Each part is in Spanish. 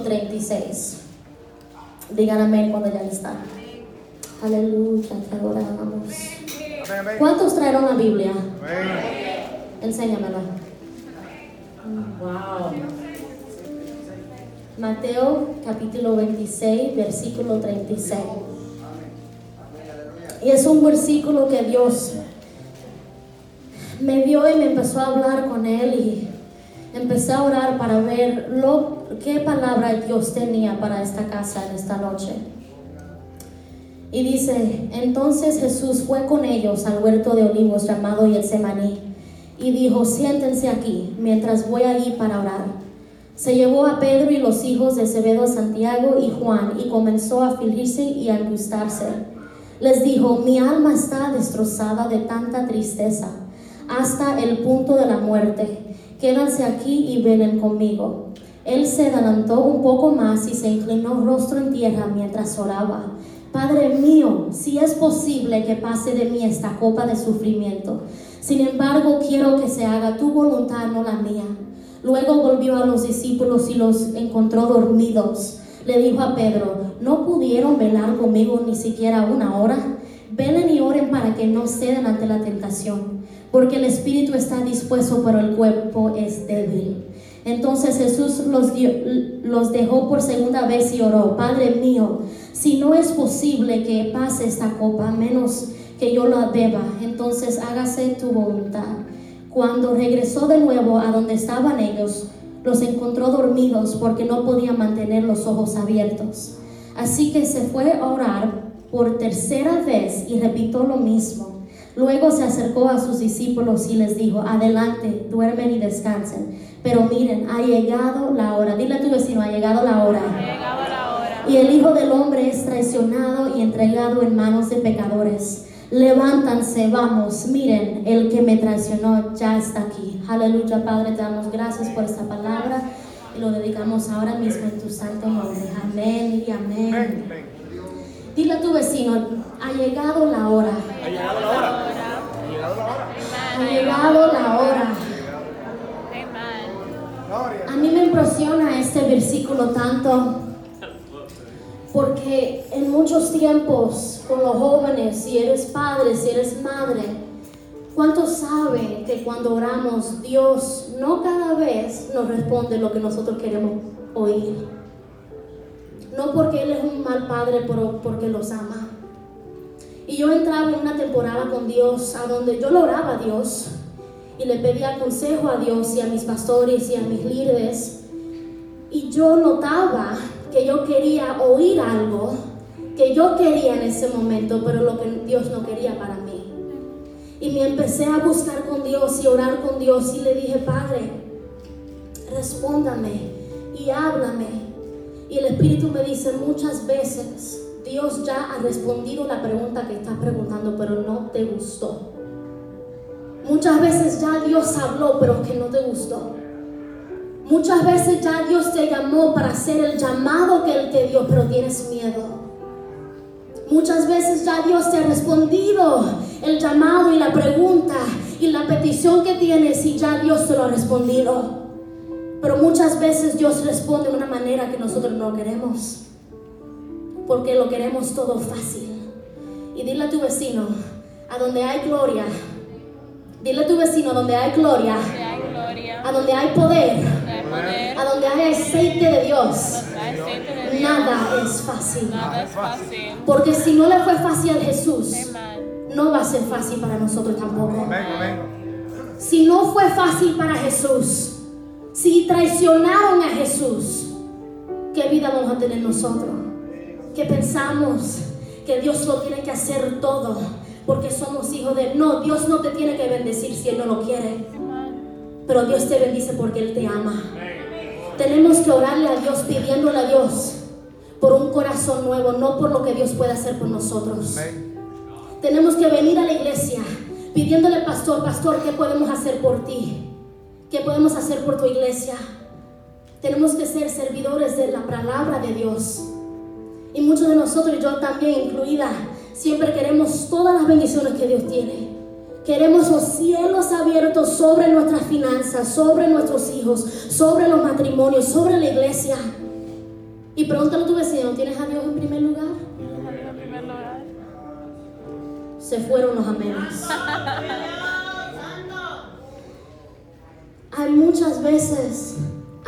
versículo 36. Digan amén cuando ya está. Aleluya, te adoramos. ¿Cuántos trajeron la Biblia? Enséñamela. Wow. Mateo capítulo 26, versículo 36. Y es un versículo que Dios me dio y me empezó a hablar con él y empecé a orar para ver lo, qué palabra Dios tenía para esta casa en esta noche. Y dice, entonces Jesús fue con ellos al huerto de olivos llamado Getsemaní y dijo, siéntense aquí mientras voy allí para orar. Se llevó a Pedro y los hijos de Zebedo, Santiago y Juan y comenzó a afligirse y a angustarse. Les dijo, mi alma está destrozada de tanta tristeza hasta el punto de la muerte. Quédanse aquí y venen conmigo. Él se adelantó un poco más y se inclinó rostro en tierra mientras oraba. Padre mío, si es posible que pase de mí esta copa de sufrimiento. Sin embargo, quiero que se haga tu voluntad, no la mía. Luego volvió a los discípulos y los encontró dormidos. Le dijo a Pedro, ¿no pudieron velar conmigo ni siquiera una hora? Velen y oren para que no ceden ante la tentación, porque el espíritu está dispuesto, pero el cuerpo es débil. Entonces Jesús los, los dejó por segunda vez y oró, Padre mío, si no es posible que pase esta copa, menos que yo la beba, entonces hágase tu voluntad. Cuando regresó de nuevo a donde estaban ellos, los encontró dormidos porque no podían mantener los ojos abiertos. Así que se fue a orar por tercera vez y repitió lo mismo. Luego se acercó a sus discípulos y les dijo, adelante, duermen y descansen. Pero miren, ha llegado la hora. Dile a tu vecino, ha llegado la hora. Y el Hijo del Hombre es traicionado y entregado en manos de pecadores. Levántanse, vamos, miren, el que me traicionó ya está aquí. Aleluya, Padre, te damos gracias por esta palabra y lo dedicamos ahora mismo en tu santo nombre. Amén y amén. Dile a tu vecino, ha llegado la hora. Ha llegado la hora. Ha llegado la hora. A mí me impresiona este versículo tanto porque en muchos tiempos con los jóvenes, si eres padre, si eres madre, ¿cuántos saben que cuando oramos Dios no cada vez nos responde lo que nosotros queremos oír? No porque Él es un mal padre, pero porque los ama. Y yo entraba en una temporada con Dios a donde yo lo oraba a Dios y le pedía consejo a Dios y a mis pastores y a mis líderes. Y yo notaba que yo quería oír algo que yo quería en ese momento, pero lo que Dios no quería para mí. Y me empecé a buscar con Dios y orar con Dios y le dije, Padre, respóndame y háblame. Y el Espíritu me dice muchas veces, Dios ya ha respondido la pregunta que estás preguntando, pero no te gustó. Muchas veces ya Dios habló, pero que no te gustó. Muchas veces ya Dios te llamó para hacer el llamado que Él te dio, pero tienes miedo. Muchas veces ya Dios te ha respondido el llamado y la pregunta y la petición que tienes y ya Dios te lo ha respondido. Pero muchas veces Dios responde de una manera que nosotros no queremos. Porque lo queremos todo fácil. Y dile a tu vecino, a donde hay gloria, dile a tu vecino, donde hay gloria, a donde hay poder a donde hay aceite de Dios, nada es fácil. Porque si no le fue fácil a Jesús, no va a ser fácil para nosotros tampoco. Si no fue fácil para Jesús, si traicionaron a Jesús, ¿qué vida vamos a tener nosotros? Que pensamos que Dios lo tiene que hacer todo porque somos hijos de. No, Dios no te tiene que bendecir si Él no lo quiere. Pero Dios te bendice porque Él te ama. Tenemos que orarle a Dios pidiéndole a Dios por un corazón nuevo, no por lo que Dios puede hacer por nosotros. Tenemos que venir a la iglesia pidiéndole, pastor, pastor, ¿qué podemos hacer por ti? ¿Qué podemos hacer por tu iglesia? Tenemos que ser servidores de la palabra de Dios. Y muchos de nosotros, y yo también incluida, siempre queremos todas las bendiciones que Dios tiene. Queremos los cielos abiertos sobre nuestras finanzas, sobre nuestros hijos, sobre los matrimonios, sobre la iglesia. pregúntale a tu vecino, ¿tienes a Dios en primer lugar? En primer lugar. Se fueron los amenes. Hay muchas veces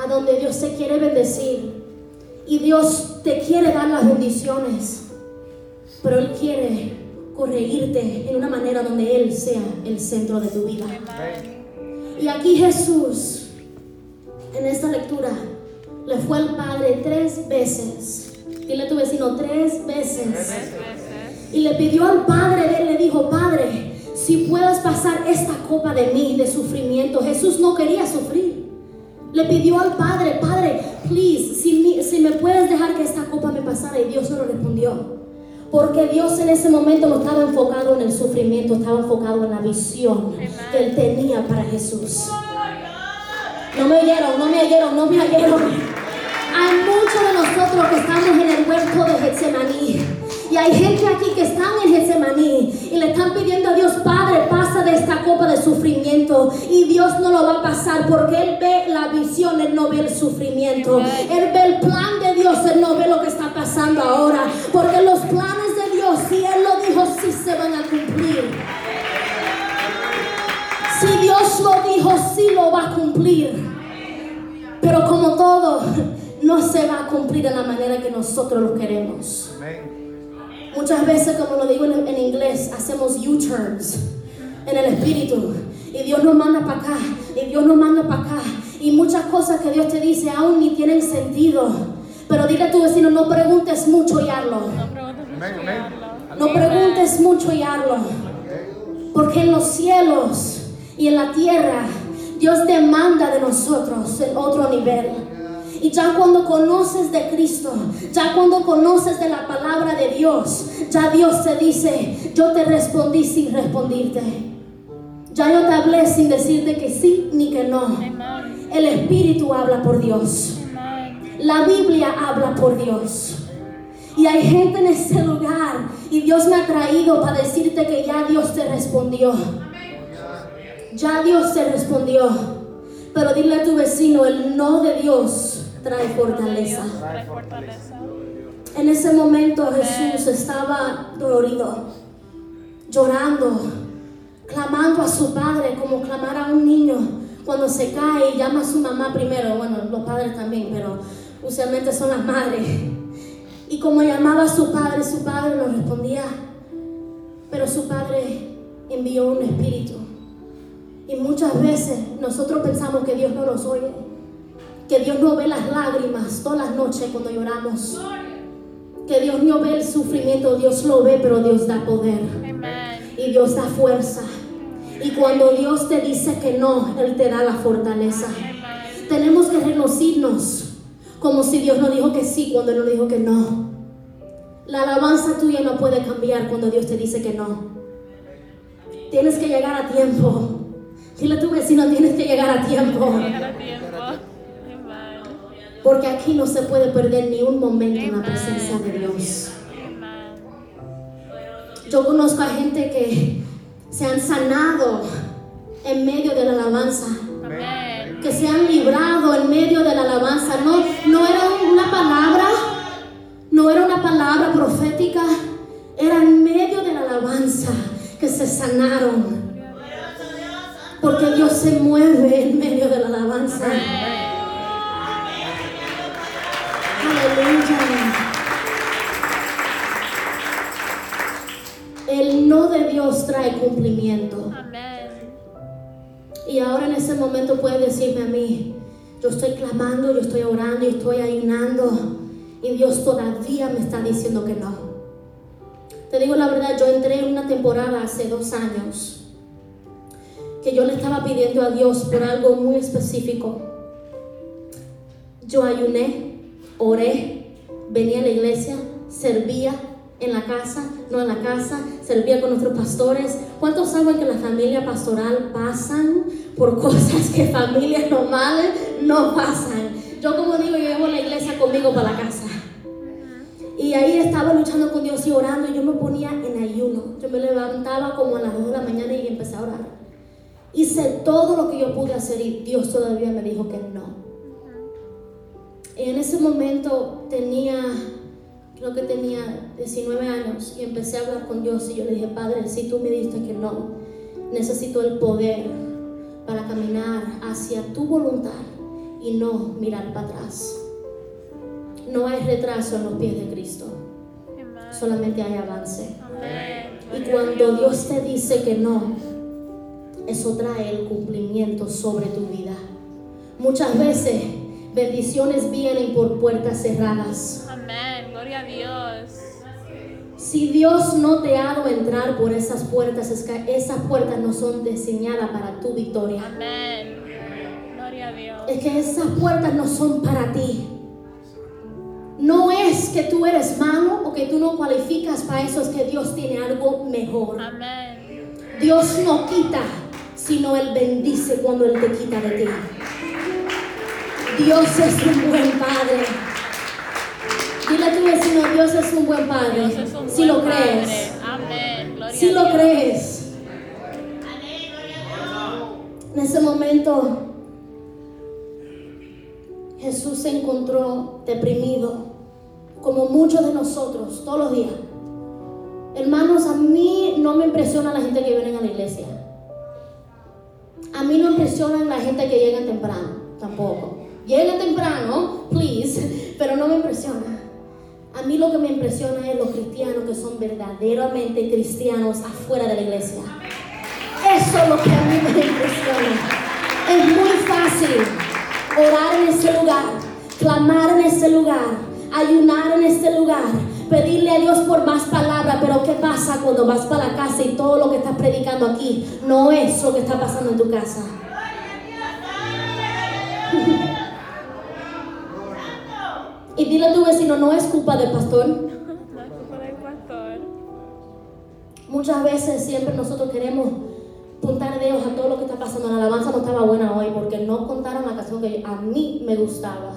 a donde Dios te quiere bendecir y Dios te quiere dar las bendiciones, pero Él quiere corregirte en una manera donde Él sea el centro de tu vida. Y aquí Jesús, en esta lectura, le fue al Padre tres veces. Dile a tu vecino tres veces. Y le pidió al Padre de él, le dijo, Padre, si puedas pasar esta copa de mí, de sufrimiento. Jesús no quería sufrir. Le pidió al Padre, Padre, please, si, me puedes dejar que esta copa me pasara. Y Dios no lo respondió. Porque Dios en ese momento no estaba enfocado en el sufrimiento, estaba enfocado en la visión que Él tenía para Jesús. No me oyeron, no me oyeron, no me oyeron. Hay muchos de nosotros que estamos en el huerto de Getsemaní. Y hay gente aquí que están en Getsemaní y le están pidiendo a Dios, Padre, pasa de esta copa de sufrimiento. Y Dios no lo va a pasar porque Él ve la visión, Él no ve el sufrimiento. Él ve el plan de Dios, Él no ve lo que está pasando ahora. Lo dijo, sí lo va a cumplir. Pero como todo, no se va a cumplir de la manera que nosotros lo queremos. Muchas veces, como lo digo en, en inglés, hacemos U-turns en el espíritu. Y Dios nos manda para acá, y Dios nos manda para acá. Y muchas cosas que Dios te dice aún ni tienen sentido. Pero dile a tu vecino, no preguntes mucho y hazlo. No preguntes mucho Amén, y amén. hazlo. No preguntes mucho y hazlo. Porque en los cielos y en la tierra Dios demanda de nosotros en otro nivel. Y ya cuando conoces de Cristo, ya cuando conoces de la palabra de Dios, ya Dios te dice, yo te respondí sin respondirte. Ya yo te hablé sin decirte que sí ni que no. El Espíritu habla por Dios. La Biblia habla por Dios. Y hay gente en este lugar y Dios me ha traído para decirte que ya Dios te respondió. Ya Dios te respondió. Pero dile a tu vecino, el no de Dios trae fortaleza. En ese momento Jesús estaba dolorido, llorando, clamando a su padre como clamar a un niño cuando se cae y llama a su mamá primero. Bueno, los padres también, pero usualmente son las madres. Y como llamaba a su padre, su padre no respondía. Pero su padre envió un espíritu. Y muchas veces nosotros pensamos que Dios no nos oye, que Dios no ve las lágrimas todas las noches cuando lloramos, que Dios no ve el sufrimiento, Dios lo ve, pero Dios da poder y Dios da fuerza. Y cuando Dios te dice que no, Él te da la fortaleza. Tenemos que renunciarnos como si Dios nos dijo que sí cuando Él nos dijo que no. La alabanza tuya no puede cambiar cuando Dios te dice que no. Tienes que llegar a tiempo. Dile a tu vecino, tienes que llegar a tiempo. Porque aquí no se puede perder ni un momento en la presencia de Dios. Yo conozco a gente que se han sanado en medio de la alabanza. Que se han librado en medio de la alabanza. No, no era una palabra, no era una palabra profética, era en medio de la alabanza que se sanaron. Dios se mueve en medio de la alabanza. Aleluya. El no de Dios trae cumplimiento. Y ahora en ese momento puedes decirme a mí, yo estoy clamando, yo estoy orando, yo estoy ayunando y Dios todavía me está diciendo que no. Te digo la verdad, yo entré en una temporada hace dos años que yo le estaba pidiendo a Dios por algo muy específico. Yo ayuné, oré, venía a la iglesia, servía en la casa, no en la casa, servía con nuestros pastores. ¿Cuántos saben que la familia pastoral pasan por cosas que familias normales no pasan? Yo como digo, yo llevo la iglesia conmigo para la casa. Y ahí estaba luchando con Dios y orando y yo me ponía en ayuno. Yo me levantaba como a las 2 de la mañana y empecé a orar. Hice todo lo que yo pude hacer y Dios todavía me dijo que no. Y en ese momento tenía, creo que tenía 19 años y empecé a hablar con Dios y yo le dije, Padre, si tú me diste que no, necesito el poder para caminar hacia tu voluntad y no mirar para atrás. No hay retraso en los pies de Cristo, Amen. solamente hay avance. Y cuando Dios te dice que no, eso trae el cumplimiento sobre tu vida. Muchas veces bendiciones vienen por puertas cerradas. Amén. Gloria a Dios. Si Dios no te ha dado entrar por esas puertas, es que esas puertas no son diseñadas para tu victoria. Amén. Gloria a Dios. Es que esas puertas no son para ti. No es que tú eres malo o que tú no cualificas para eso, es que Dios tiene algo mejor. Amén. Dios no quita, sino Él bendice cuando Él te quita de ti. Dios es un buen padre. Dile a tu vecino, Dios es un buen padre. Un si buen lo crees. Amén. Si a lo Dios. crees. En ese momento Jesús se encontró deprimido, como muchos de nosotros, todos los días. Hermanos, a mí no me impresiona la gente que viene a la iglesia. Mí no me impresiona la gente que llega temprano, tampoco. Llega temprano, please, pero no me impresiona. A mí lo que me impresiona es los cristianos que son verdaderamente cristianos afuera de la iglesia. Eso es lo que a mí me impresiona. Es muy fácil orar en este lugar, clamar en este lugar, ayunar en este lugar, pedirle a Dios por más palabras, pero ¿qué pasa cuando vas para la casa y todo lo que estás predicando aquí no es lo que está pasando en tu casa? Y dile a tu vecino, no es culpa del pastor. Muchas veces siempre nosotros queremos puntar dedos a todo lo que está pasando. La alabanza no estaba buena hoy porque no contaron la canción que a mí me gustaba.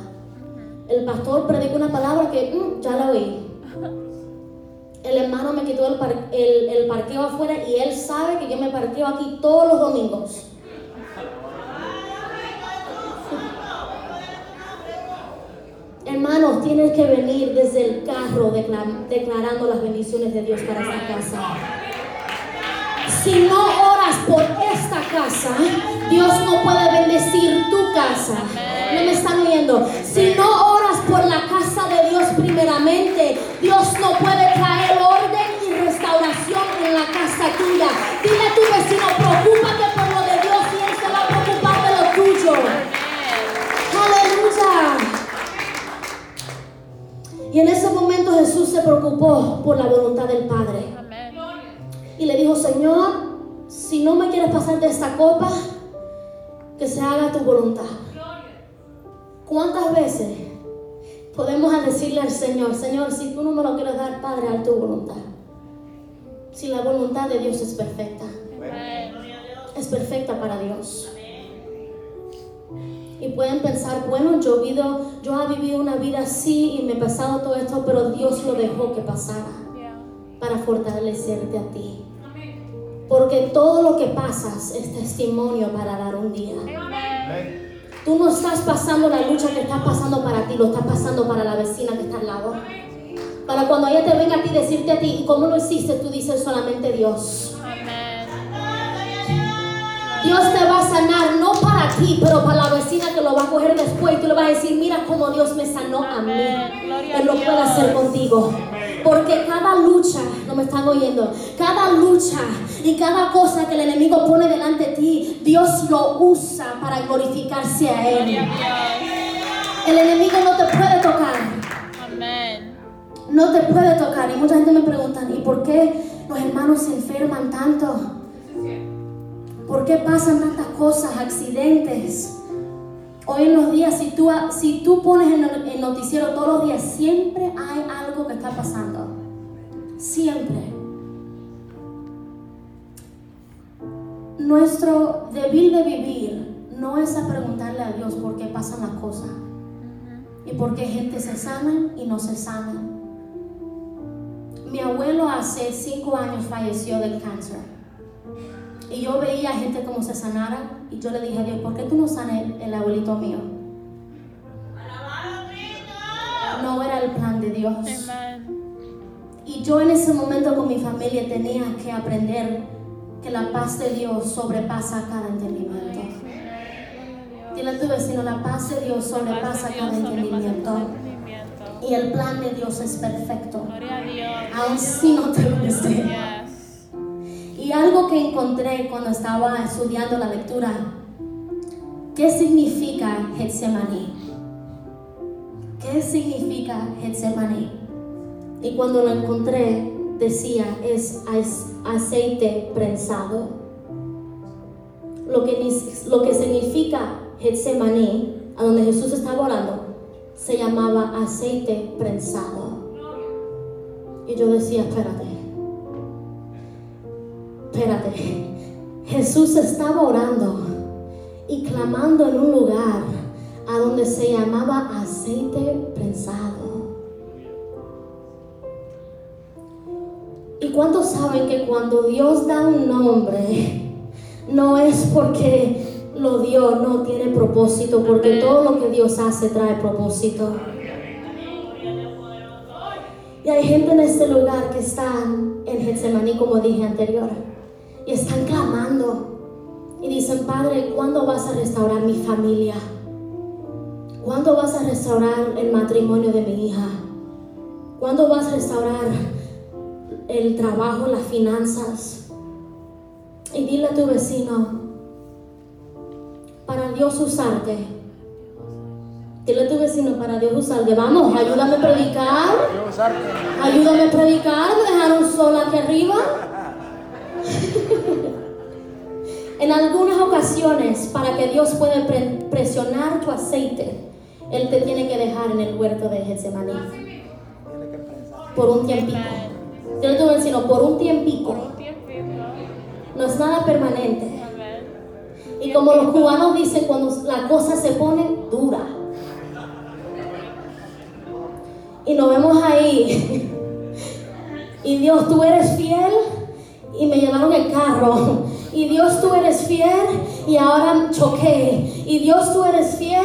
El pastor predicó una palabra que mm, ya la oí. El hermano me quitó el, par- parqueo afuera y él sabe que yo me parqueo aquí todos los domingos. Hermanos, tienes que venir desde el carro decla- declarando las bendiciones de Dios para esta casa. Si no oras por esta casa, Dios no puede bendecir tu casa. ¿No me están oyendo? Si no oras por la casa primeramente, Dios no puede traer orden y restauración en la casa tuya. Dile a tu vecino, preocúpate por lo de Dios y Él se va a preocupar de lo tuyo. Aleluya. Y en ese momento Jesús se preocupó por la voluntad del Padre. Y le dijo, Señor, si no me quieres pasar de esta copa, que se haga tu voluntad. ¿Cuántas veces podemos decirle al Señor, Señor, si tú no me lo quieres dar, Padre, haz tu voluntad? Si la voluntad de Dios es perfecta, es perfecta para Dios. Y pueden pensar, bueno, yo, he vivido, yo he vivido una vida así y me he pasado todo esto, pero Dios lo dejó que pasara para fortalecerte a ti. Porque todo lo que pasas es testimonio para dar un día. Amén. Tú no estás pasando la lucha que estás pasando para ti, lo estás pasando para la vecina que está al lado. Para cuando ella te venga a ti decirte a ti, ¿y cómo lo hiciste? Tú dices solamente Dios. Dios te va a sanar, no para ti, pero para la vecina que lo va a coger después. Y tú le vas a decir, mira cómo Dios me sanó a mí. Él lo puede hacer contigo. Porque cada lucha, no me están oyendo, cada lucha y cada cosa que el enemigo pone delante de ti, Dios lo usa para glorificarse a Él. El enemigo no te puede tocar, Amén. no te puede tocar. Y mucha gente me pregunta, ¿y por qué los hermanos se enferman tanto? ¿Por qué pasan tantas cosas, accidentes? Hoy en los días, si tú, si tú pones el, el noticiero todos los días, siempre hay algo que está pasando. Siempre. Nuestro deber de vivir no es a preguntarle a Dios por qué pasan las cosas y por qué gente se sana y no se sana. Mi abuelo hace cinco años falleció del cáncer. Y yo veía gente como se sanara y yo le dije a Dios, ¿por qué tú no sanas el, el abuelito mío? de Dios. Y yo en ese momento con mi familia tenía que aprender que la paz de Dios sobrepasa cada entendimiento. Dile a tu vecino, la paz de Dios sobrepasa cada entendimiento. Y el plan de Dios es perfecto, Gloria a Dios. aun si no te. Y algo que encontré cuando estaba estudiando la lectura, ¿qué significa Getsemaní? ¿Qué significa Getsemaní? Y cuando lo encontré, decía, es ace- aceite prensado. Lo que, lo que significa Getsemaní, a donde Jesús estaba orando, se llamaba aceite prensado. Y yo decía, espérate, espérate. Jesús estaba orando y clamando en un lugar a donde se llamaba aceite prensado. ¿Y cuántos saben que cuando Dios da un nombre, no es porque lo dio, no tiene propósito, porque todo lo que Dios hace trae propósito? Y hay gente en este lugar que están en Getsemaní, como dije anterior, y están clamando. Y dicen, Padre, ¿cuándo vas a restaurar mi familia? ¿Cuándo vas a restaurar el matrimonio de mi hija? ¿Cuándo vas a restaurar el trabajo, las finanzas? Y dile a tu vecino, para Dios usarte. Dile a tu vecino, para Dios usarte. Vamos, ayúdame a predicar. Ayúdame a predicar, me dejaron sola aquí arriba. en algunas ocasiones, para que Dios pueda pre- presionar tu aceite, Él te tiene que dejar en el huerto de Getsemaní. Por un tiempito. Dile a tu vecino, por un tiempito. No es nada permanente. Y como los cubanos dicen, cuando la cosa se pone dura. Y nos vemos ahí. Y Dios, tú eres fiel. Y me llevaron el carro. Y Dios, tú eres fiel. Y ahora choqué. Y Dios, tú eres fiel.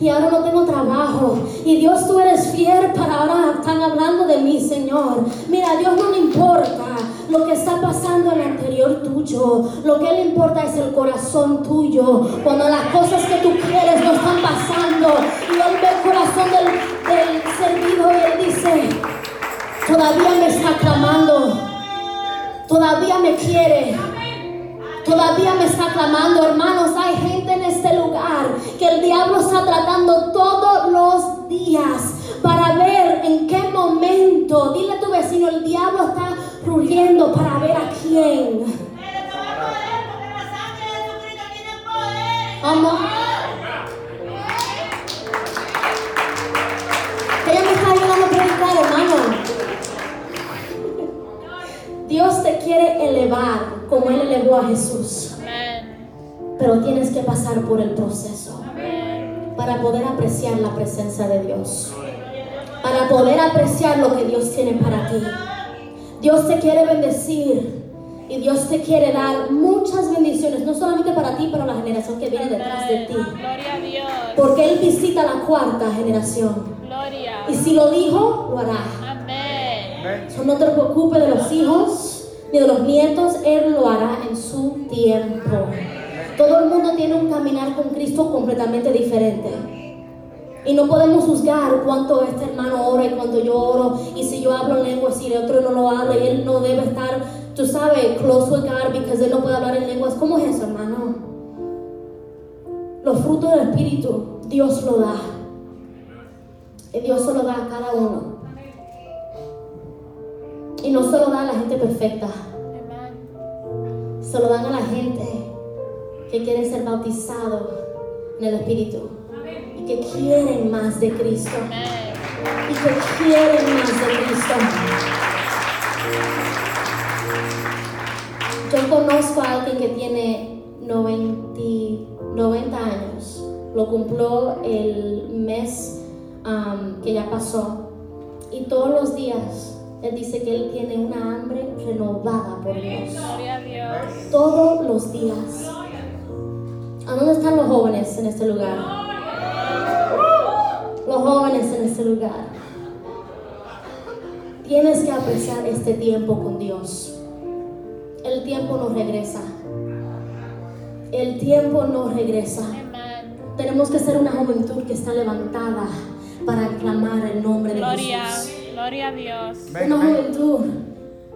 Y ahora no tengo trabajo. Y Dios, tú eres fiel. Para ahora están hablando de mí, Señor. Mira, a Dios no le importa lo que está pasando en el interior tuyo. Lo que le importa es el corazón tuyo. Cuando las cosas que tú quieres no están pasando. Y Él ve el corazón del, del servido y Él dice, todavía me está clamando. Todavía me quiere. Todavía me está clamando, hermanos. Hay gente en este lugar que el diablo está tratando todos los días para ver en qué momento. Dile a tu vecino, el diablo está rugiendo para ver a quién. Vamos. Dios te quiere elevar como Él elevó a Jesús. Amén. Pero tienes que pasar por el proceso Amén. para poder apreciar la presencia de Dios. Para poder apreciar lo que Dios tiene para ti. Dios te quiere bendecir y Dios te quiere dar muchas bendiciones, no solamente para ti, pero la generación que viene detrás de ti. Gloria a Dios. Porque Él visita la cuarta generación. Gloria. Y si lo dijo, lo hará. So, no te preocupes de los hijos ni de los nietos, Él lo hará en su tiempo. Todo el mundo tiene un caminar con Cristo completamente diferente. Y no podemos juzgar cuánto este hermano ora y cuánto yo oro. Y si yo hablo en lenguas y el otro no lo habla y él no debe estar, tú sabes, close with God porque él no puede hablar en lenguas. ¿Cómo es eso, hermano? Los frutos del Espíritu, Dios lo da. Y Dios se lo da a cada uno. Y no se lo da a la gente perfecta, se lo dan a la gente que quieren ser bautizados en el Espíritu. Y que quieren más de Cristo. Y que quieren más de Cristo. Yo conozco a alguien que tiene 90, 90 años, lo cumplió el mes um, que ya pasó. Y todos los días él dice que él tiene una hambre renovada por Dios todos los días. ¿A dónde están los jóvenes en este lugar? Los jóvenes en este lugar. Tienes que apreciar este tiempo con Dios. El tiempo no regresa. El tiempo no regresa. Amen. Tenemos que ser una juventud que está levantada para aclamar el nombre de Gloria. Jesús. Gloria a Dios. Amén, Una juventud.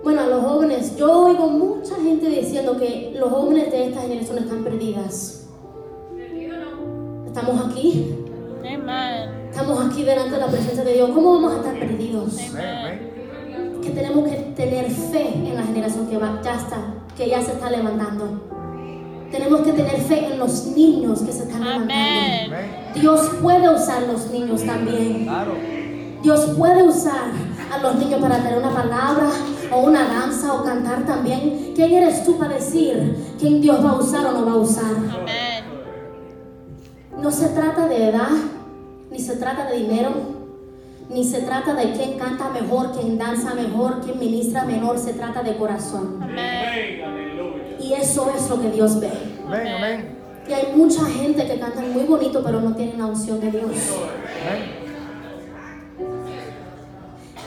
Bueno, a los jóvenes, yo oigo mucha gente diciendo que los jóvenes de esta generación están perdidas. Estamos aquí, Amen. estamos aquí delante de la presencia de Dios. ¿Cómo vamos a estar perdidos? Amén. Que tenemos que tener fe en la generación que va, ya está, que ya se está levantando. Tenemos que tener fe en los niños que se están levantando. Amén. Amén. Dios puede usar los niños también. Claro. Dios puede usar a los niños para tener una palabra o una danza o cantar también. ¿Quién eres tú para decir quién Dios va a usar o no va a usar? Amén. No se trata de edad, ni se trata de dinero, ni se trata de quién canta mejor, quién danza mejor, quién ministra mejor, se trata de corazón. Amén. Y eso es lo que Dios ve. Amén, amén. Y hay mucha gente que canta muy bonito, pero no tienen la unción de Dios. Amén.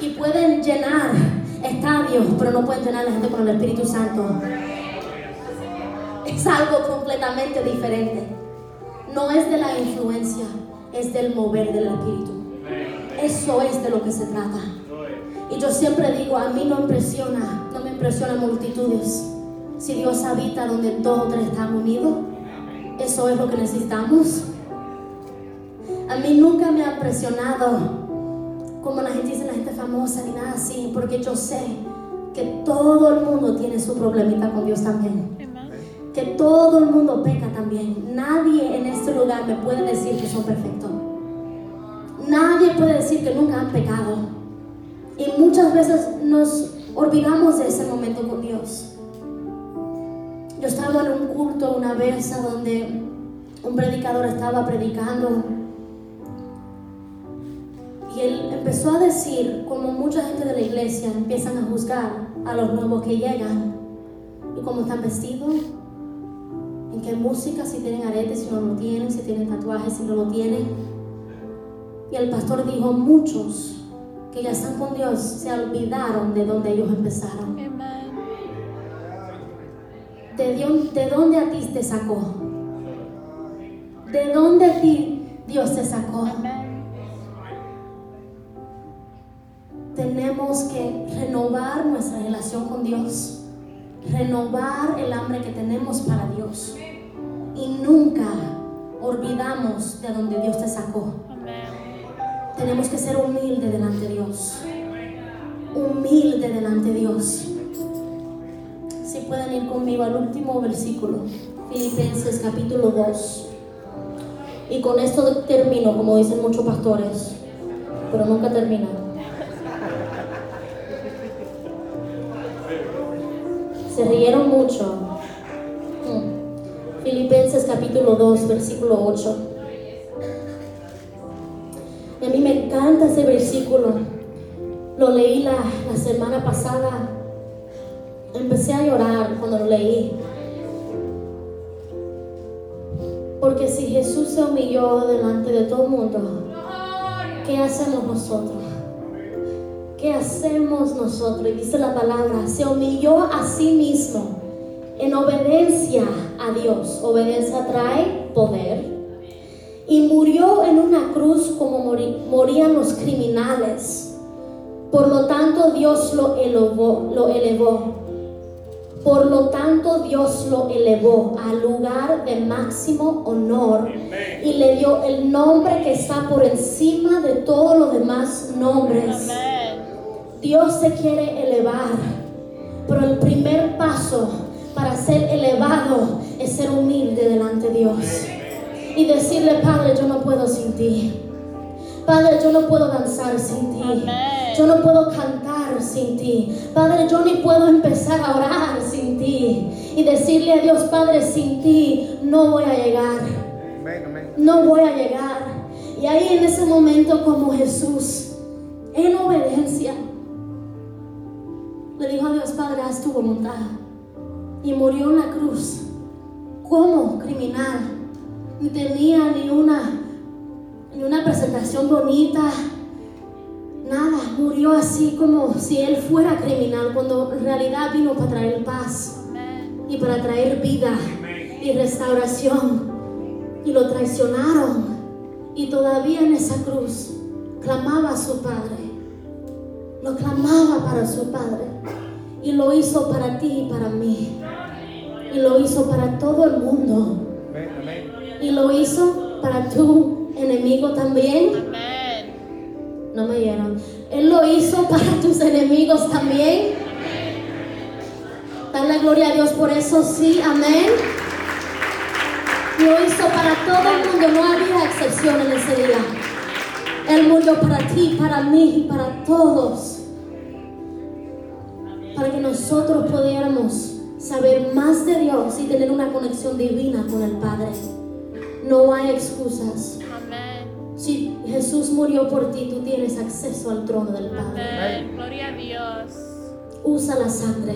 Y pueden llenar estadios, pero no pueden llenar a la gente con el Espíritu Santo. Es algo completamente diferente. No es de la influencia, es del mover del Espíritu. Eso es de lo que se trata. Y yo siempre digo, a mí no impresiona, no me impresiona multitudes. Si Dios habita donde dos o tres están unidos, eso es lo que necesitamos. A mí nunca me ha impresionado como la gente dice, la gente famosa ni nada así, porque yo sé que todo el mundo tiene su problemita con Dios también. Que todo el mundo peca también. Nadie en este lugar me puede decir que son perfectos. Nadie puede decir que nunca han pecado. Y muchas veces nos olvidamos de ese momento con Dios. Yo estaba en un culto una vez a donde un predicador estaba predicando él empezó a decir, como mucha gente de la iglesia empiezan a juzgar a los nuevos que llegan, y cómo están vestidos, en qué música, si tienen aretes, si no lo tienen, si tienen tatuajes, si no lo tienen. Y el pastor dijo, muchos que ya están con Dios se olvidaron de donde ellos empezaron. Amen. ¿De, Dios, ¿De dónde a ti te sacó? ¿De dónde a ti Dios te sacó? Amen. Tenemos que renovar nuestra relación con Dios, renovar el hambre que tenemos para Dios y nunca olvidamos de donde Dios te sacó. Tenemos que ser humildes delante de Dios, humilde delante de Dios. Si pueden ir conmigo al último versículo, Filipenses capítulo 2. Y con esto termino, como dicen muchos pastores, pero nunca terminan. Se rieron mucho. Mm. Filipenses capítulo 2, versículo 8. Y a mí me encanta ese versículo. Lo leí la, la semana pasada. Empecé a llorar cuando lo leí. Porque si Jesús se humilló delante de todo el mundo, ¿qué hacemos nosotros? ¿Qué hacemos nosotros? Y dice la palabra, se humilló a sí mismo en obediencia a Dios. Obediencia trae poder. Y murió en una cruz como morían los criminales. Por lo tanto, Dios lo elevó, lo elevó. Por lo tanto, Dios lo elevó al lugar de máximo honor y le dio el nombre que está por encima de todos los demás nombres. Amen. Dios se quiere elevar, pero el primer paso para ser elevado es ser humilde delante de Dios y decirle, Padre, yo no puedo sin ti. Padre, yo no puedo danzar sin ti. Amén. Yo no puedo cantar sin ti. Padre, yo ni puedo empezar a orar sin ti. Y decirle a Dios, Padre, sin ti no voy a llegar Amén, amén. no voy a llegar. Y ahí en ese momento como Jesús, en obediencia, le dijo a Dios, Padre, haz tu voluntad. Y murió en la cruz como criminal. Ni tenía ni una, ni una presentación bonita, nada. murió así como si él fuera criminal, cuando en realidad vino para traer paz y para traer vida y restauración. Y lo traicionaron. Y todavía en esa cruz clamaba a su Padre. Lo clamaba para su Padre. Y lo hizo para ti y para mí. Y lo hizo para todo el mundo. Y lo hizo para tu enemigo también. No me oyeron. Él lo hizo para tus enemigos también. Dale gloria a Dios por eso, sí, amén. Lo hizo para todo el mundo, no había excepción en ese día. Él murió para ti, para mí y para todos. Para que nosotros pudiéramos saber más de Dios y tener una conexión divina con el Padre. No hay excusas. Amen. Si Jesús murió por ti, tú tienes acceso al trono del Padre. Amen. Gloria a Dios. Usa la sangre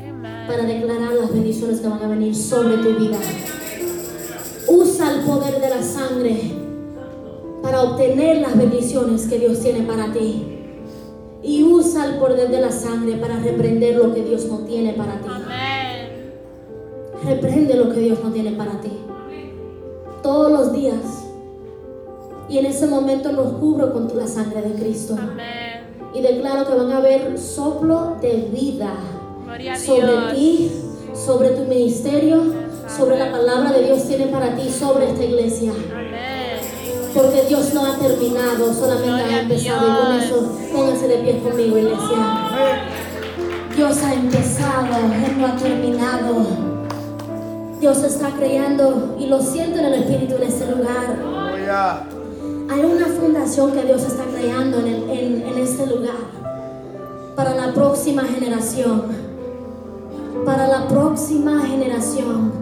Amen. para declarar las bendiciones que van a venir sobre tu vida. Usa el poder de la sangre para obtener las bendiciones que Dios tiene para ti. Y usa el poder de la sangre para reprender lo que Dios no tiene para ti. Reprende lo que Dios no tiene para ti. Todos los días. Y en ese momento nos cubro con la sangre de Cristo. Y declaro que van a haber soplo de vida sobre ti, sobre tu ministerio, sobre la palabra de Dios tiene para ti, sobre esta iglesia. Porque Dios no ha terminado, solamente Gloria ha empezado. Y con eso, pónganse de pie conmigo, iglesia. Dios ha empezado, Él no ha terminado. Dios está creando y lo siento en el Espíritu en este lugar. Hay una fundación que Dios está creando en, el- en- en este lugar para la próxima generación. Para la próxima generación.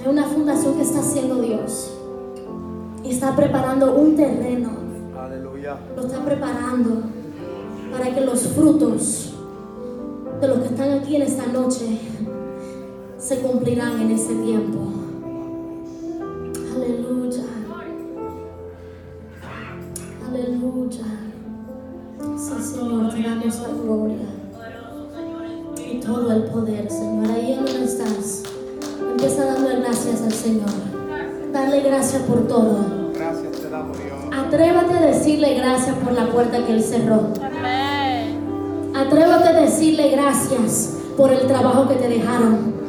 Hay una fundación que está haciendo Dios. Está preparando un terreno. Aleluya. Lo está preparando para que los frutos de los que están aquí en esta noche se cumplirán en ese tiempo. Aleluya. Aleluya. Sí, Señor, te damos la gloria y todo el poder, Señor. Ahí en donde estás, empieza a darle gracias al Señor. Darle gracias por todo. Atrévate a decirle gracias por la puerta que Él cerró. Atrévate a decirle gracias por el trabajo que te dejaron.